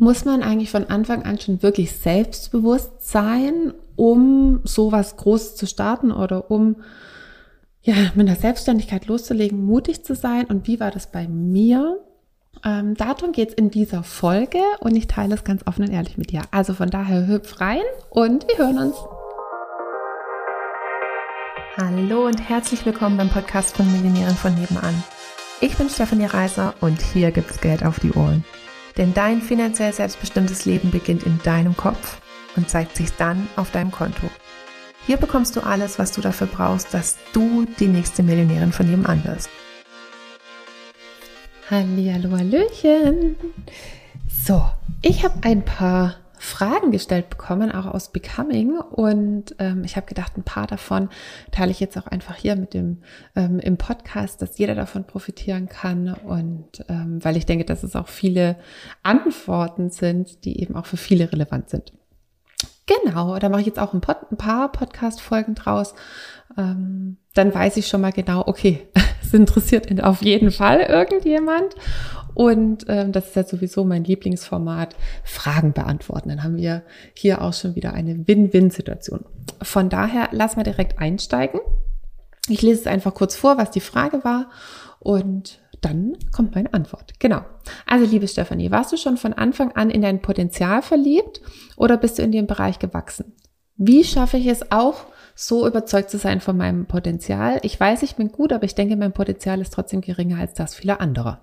Muss man eigentlich von Anfang an schon wirklich selbstbewusst sein, um sowas Großes zu starten oder um ja, mit der Selbstständigkeit loszulegen, mutig zu sein? Und wie war das bei mir? Ähm, darum geht es in dieser Folge und ich teile es ganz offen und ehrlich mit dir. Also von daher hüpf rein und wir hören uns. Hallo und herzlich willkommen beim Podcast von Millionären von nebenan. Ich bin Stefanie Reiser und hier gibt's Geld auf die Ohren. Denn dein finanziell selbstbestimmtes Leben beginnt in deinem Kopf und zeigt sich dann auf deinem Konto. Hier bekommst du alles, was du dafür brauchst, dass du die nächste Millionärin von nebenan wirst. Hallihallo, Hallöchen. So, ich habe ein paar Fragen gestellt bekommen, auch aus Becoming. Und ähm, ich habe gedacht, ein paar davon teile ich jetzt auch einfach hier mit dem ähm, im Podcast, dass jeder davon profitieren kann. Und ähm, weil ich denke, dass es auch viele Antworten sind, die eben auch für viele relevant sind. Genau, da mache ich jetzt auch ein, Pod, ein paar Podcast-Folgen draus. Ähm, dann weiß ich schon mal genau, okay, es interessiert auf jeden Fall irgendjemand. Und ähm, das ist ja sowieso mein Lieblingsformat, Fragen beantworten. Dann haben wir hier auch schon wieder eine Win-Win-Situation. Von daher lass mal direkt einsteigen. Ich lese es einfach kurz vor, was die Frage war und dann kommt meine Antwort. Genau. Also liebe Stefanie, warst du schon von Anfang an in dein Potenzial verliebt oder bist du in dem Bereich gewachsen? Wie schaffe ich es auch, so überzeugt zu sein von meinem Potenzial? Ich weiß, ich bin gut, aber ich denke, mein Potenzial ist trotzdem geringer als das vieler anderer.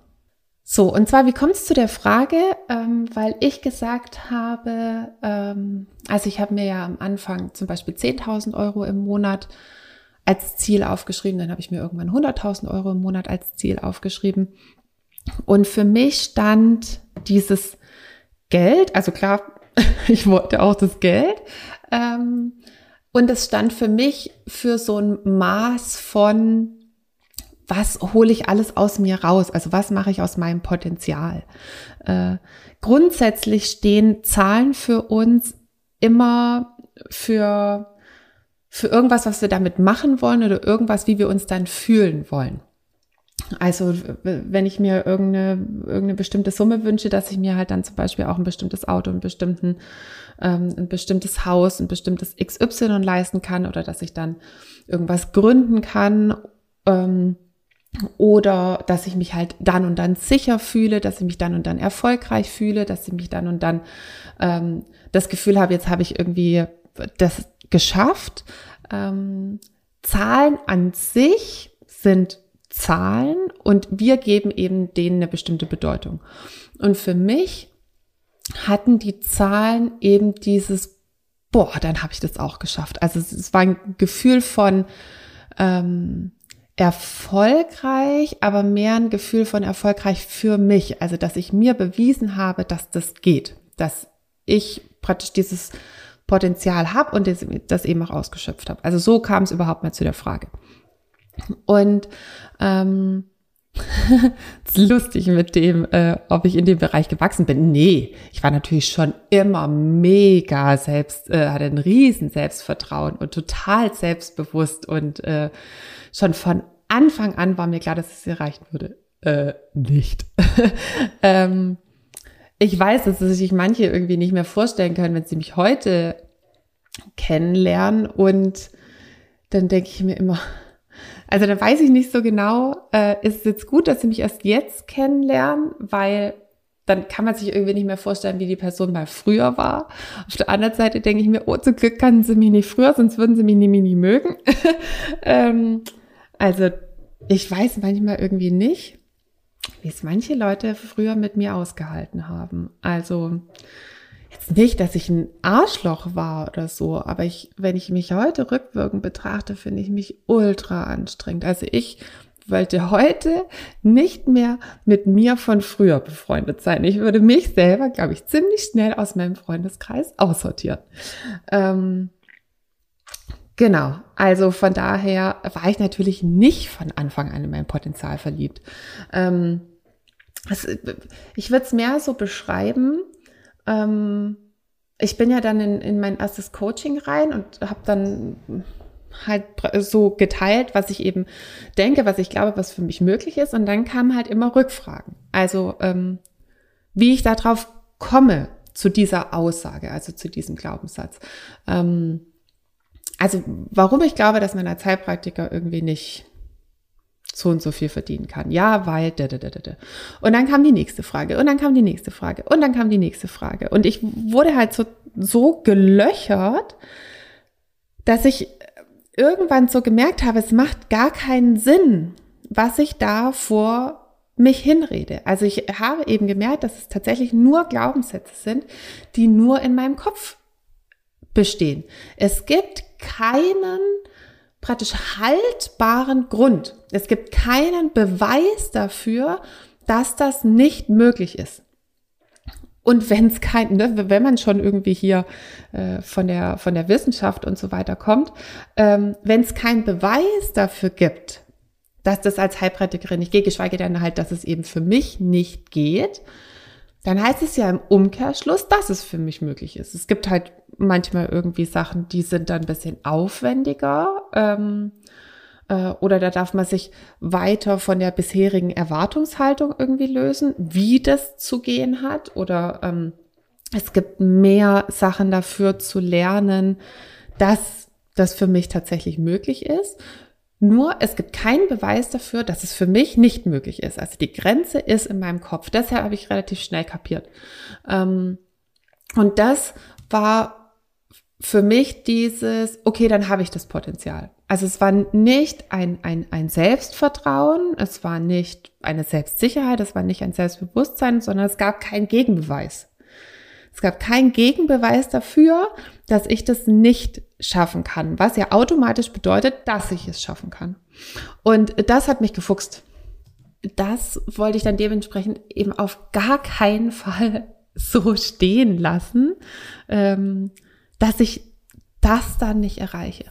So, und zwar, wie kommt es zu der Frage? Ähm, weil ich gesagt habe, ähm, also ich habe mir ja am Anfang zum Beispiel 10.000 Euro im Monat als Ziel aufgeschrieben, dann habe ich mir irgendwann 100.000 Euro im Monat als Ziel aufgeschrieben. Und für mich stand dieses Geld, also klar, ich wollte auch das Geld, ähm, und es stand für mich für so ein Maß von was hole ich alles aus mir raus? Also was mache ich aus meinem Potenzial? Äh, grundsätzlich stehen Zahlen für uns immer für, für irgendwas, was wir damit machen wollen oder irgendwas, wie wir uns dann fühlen wollen. Also wenn ich mir irgendeine, irgendeine bestimmte Summe wünsche, dass ich mir halt dann zum Beispiel auch ein bestimmtes Auto, einen bestimmten, ähm, ein bestimmtes Haus, ein bestimmtes XY leisten kann oder dass ich dann irgendwas gründen kann. Ähm, oder dass ich mich halt dann und dann sicher fühle, dass ich mich dann und dann erfolgreich fühle, dass ich mich dann und dann ähm, das Gefühl habe, jetzt habe ich irgendwie das geschafft. Ähm, Zahlen an sich sind Zahlen und wir geben eben denen eine bestimmte Bedeutung. Und für mich hatten die Zahlen eben dieses, boah, dann habe ich das auch geschafft. Also es, war ein Gefühl von, ähm, erfolgreich, aber mehr ein Gefühl von erfolgreich für mich. Also, dass ich mir bewiesen habe, dass das geht, dass ich praktisch dieses Potenzial habe und das eben auch ausgeschöpft habe. Also so kam es überhaupt mal zu der Frage. Und ähm, ist lustig mit dem, äh, ob ich in dem Bereich gewachsen bin. Nee, ich war natürlich schon immer mega selbst, äh, hatte ein riesen Selbstvertrauen und total selbstbewusst und äh, schon von Anfang an war mir klar, dass es erreichen würde. Äh, nicht. ähm, ich weiß, dass sich manche irgendwie nicht mehr vorstellen können, wenn sie mich heute kennenlernen und dann denke ich mir immer, also da weiß ich nicht so genau, äh, ist es jetzt gut, dass sie mich erst jetzt kennenlernen, weil dann kann man sich irgendwie nicht mehr vorstellen, wie die Person mal früher war. Auf der anderen Seite denke ich mir, oh, zum Glück kannten sie mich nicht früher, sonst würden sie mich nie, nie mögen. ähm, also ich weiß manchmal irgendwie nicht, wie es manche Leute früher mit mir ausgehalten haben. Also jetzt nicht, dass ich ein Arschloch war oder so, aber ich, wenn ich mich heute rückwirkend betrachte, finde ich mich ultra anstrengend. Also ich wollte heute nicht mehr mit mir von früher befreundet sein. Ich würde mich selber, glaube ich, ziemlich schnell aus meinem Freundeskreis aussortieren. Ähm, Genau, also von daher war ich natürlich nicht von Anfang an in mein Potenzial verliebt. Ähm, ich würde es mehr so beschreiben. Ähm, ich bin ja dann in, in mein erstes Coaching rein und habe dann halt so geteilt, was ich eben denke, was ich glaube, was für mich möglich ist. Und dann kamen halt immer Rückfragen. Also ähm, wie ich darauf komme zu dieser Aussage, also zu diesem Glaubenssatz. Ähm, also warum ich glaube, dass mein als Heilpraktiker irgendwie nicht so und so viel verdienen kann. Ja, weil. Da, da, da, da. Und dann kam die nächste Frage und dann kam die nächste Frage und dann kam die nächste Frage. Und ich wurde halt so, so gelöchert, dass ich irgendwann so gemerkt habe, es macht gar keinen Sinn, was ich da vor mich hinrede. Also ich habe eben gemerkt, dass es tatsächlich nur Glaubenssätze sind, die nur in meinem Kopf bestehen. Es gibt keinen praktisch haltbaren Grund. Es gibt keinen Beweis dafür, dass das nicht möglich ist. Und wenn es kein, ne, wenn man schon irgendwie hier äh, von der von der Wissenschaft und so weiter kommt, ähm, wenn es keinen Beweis dafür gibt, dass das als Heilpraktikerin nicht geht, geschweige denn halt, dass es eben für mich nicht geht, dann heißt es ja im Umkehrschluss, dass es für mich möglich ist. Es gibt halt manchmal irgendwie Sachen, die sind dann ein bisschen aufwendiger. Ähm, äh, oder da darf man sich weiter von der bisherigen Erwartungshaltung irgendwie lösen, wie das zu gehen hat. Oder ähm, es gibt mehr Sachen dafür zu lernen, dass das für mich tatsächlich möglich ist. Nur es gibt keinen Beweis dafür, dass es für mich nicht möglich ist. Also die Grenze ist in meinem Kopf. Deshalb habe ich relativ schnell kapiert. Ähm, und das war für mich dieses, okay, dann habe ich das Potenzial. Also es war nicht ein, ein, ein Selbstvertrauen, es war nicht eine Selbstsicherheit, es war nicht ein Selbstbewusstsein, sondern es gab keinen Gegenbeweis. Es gab keinen Gegenbeweis dafür, dass ich das nicht schaffen kann, was ja automatisch bedeutet, dass ich es schaffen kann. Und das hat mich gefuchst. Das wollte ich dann dementsprechend eben auf gar keinen Fall so stehen lassen, ähm, dass ich das dann nicht erreiche.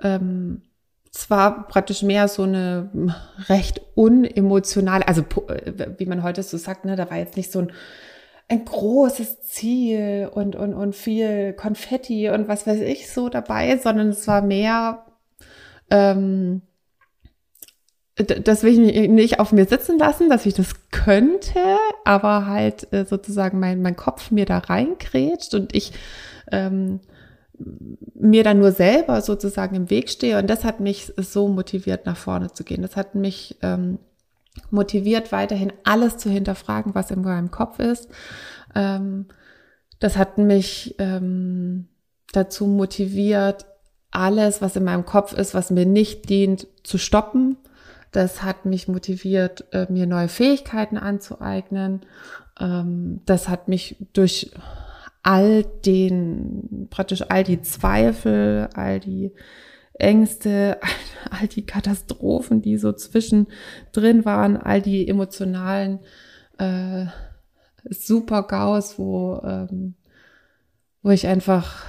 Ähm, es war praktisch mehr so eine recht unemotionale, also äh, wie man heute so sagt, ne, da war jetzt nicht so ein ein großes Ziel und, und, und viel Konfetti und was weiß ich so dabei, sondern es war mehr, ähm, das will ich nicht auf mir sitzen lassen, dass ich das könnte, aber halt äh, sozusagen mein, mein Kopf mir da reinkrätscht und ich ähm, mir dann nur selber sozusagen im Weg stehe. Und das hat mich so motiviert, nach vorne zu gehen. Das hat mich ähm, motiviert, weiterhin alles zu hinterfragen, was in meinem Kopf ist. Ähm, das hat mich ähm, dazu motiviert, alles, was in meinem Kopf ist, was mir nicht dient, zu stoppen. Das hat mich motiviert, äh, mir neue Fähigkeiten anzueignen. Ähm, das hat mich durch all den, praktisch all die Zweifel, all die Ängste, all die Katastrophen, die so zwischendrin waren, all die emotionalen äh, Super-Gaus, wo, ähm, wo ich einfach,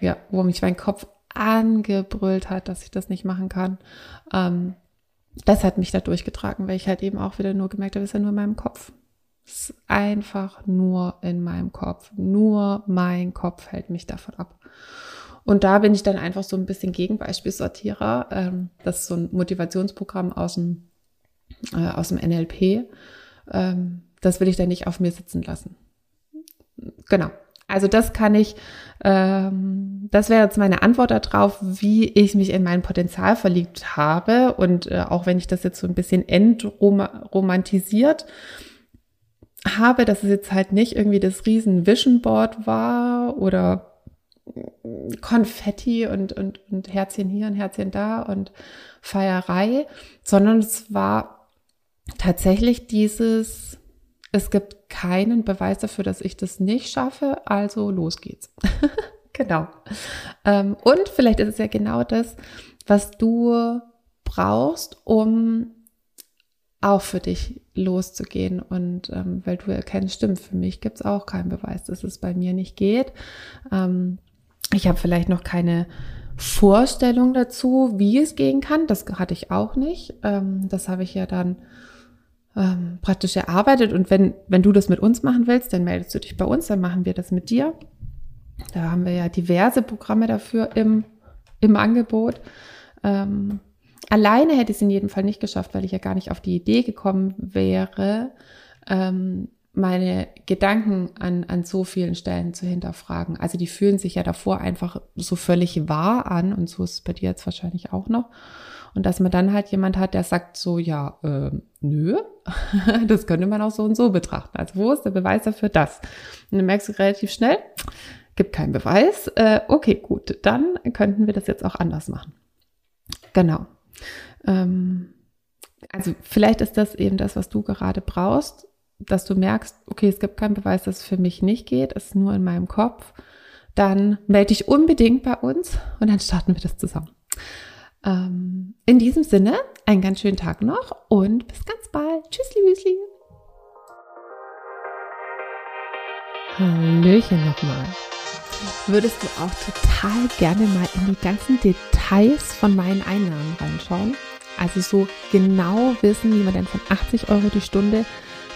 ja, wo mich mein Kopf angebrüllt hat, dass ich das nicht machen kann. Ähm, das hat mich da durchgetragen, weil ich halt eben auch wieder nur gemerkt habe, es ist ja nur in meinem Kopf. Es ist einfach nur in meinem Kopf. Nur mein Kopf hält mich davon ab. Und da bin ich dann einfach so ein bisschen Gegenbeispielsortierer. Ähm, das ist so ein Motivationsprogramm aus dem, äh, aus dem NLP. Ähm, das will ich dann nicht auf mir sitzen lassen. Genau. Also das kann ich, ähm, das wäre jetzt meine Antwort darauf, wie ich mich in mein Potenzial verliebt habe. Und äh, auch wenn ich das jetzt so ein bisschen entromantisiert habe, dass es jetzt halt nicht irgendwie das riesen Vision Board war oder Konfetti und, und, und Herzchen hier und Herzchen da und Feierei, sondern es war tatsächlich dieses, es gibt keinen Beweis dafür, dass ich das nicht schaffe, also los geht's. genau. Ähm, und vielleicht ist es ja genau das, was du brauchst, um auch für dich loszugehen und ähm, weil du erkennst, stimmt, für mich gibt es auch keinen Beweis, dass es bei mir nicht geht. Ähm, ich habe vielleicht noch keine Vorstellung dazu, wie es gehen kann. Das hatte ich auch nicht. Ähm, das habe ich ja dann ähm, praktisch erarbeitet. Und wenn, wenn du das mit uns machen willst, dann meldest du dich bei uns, dann machen wir das mit dir. Da haben wir ja diverse Programme dafür im, im Angebot. Ähm, alleine hätte ich es in jedem Fall nicht geschafft, weil ich ja gar nicht auf die Idee gekommen wäre, ähm, meine Gedanken an, an so vielen Stellen zu hinterfragen. Also die fühlen sich ja davor einfach so völlig wahr an und so ist es bei dir jetzt wahrscheinlich auch noch. Und dass man dann halt jemand hat, der sagt so, ja, äh, nö, das könnte man auch so und so betrachten. Also wo ist der Beweis dafür das? Und dann merkst du relativ schnell, gibt keinen Beweis. Äh, okay, gut, dann könnten wir das jetzt auch anders machen. Genau. Ähm, also vielleicht ist das eben das, was du gerade brauchst, dass du merkst, okay, es gibt keinen Beweis, dass es für mich nicht geht, es ist nur in meinem Kopf. Dann melde dich unbedingt bei uns und dann starten wir das zusammen. Ähm, in diesem Sinne, einen ganz schönen Tag noch und bis ganz bald. Tschüssli, Müsli. Hallöchen nochmal. Würdest du auch total gerne mal in die ganzen Details von meinen Einnahmen reinschauen? Also so genau wissen, wie man denn von 80 Euro die Stunde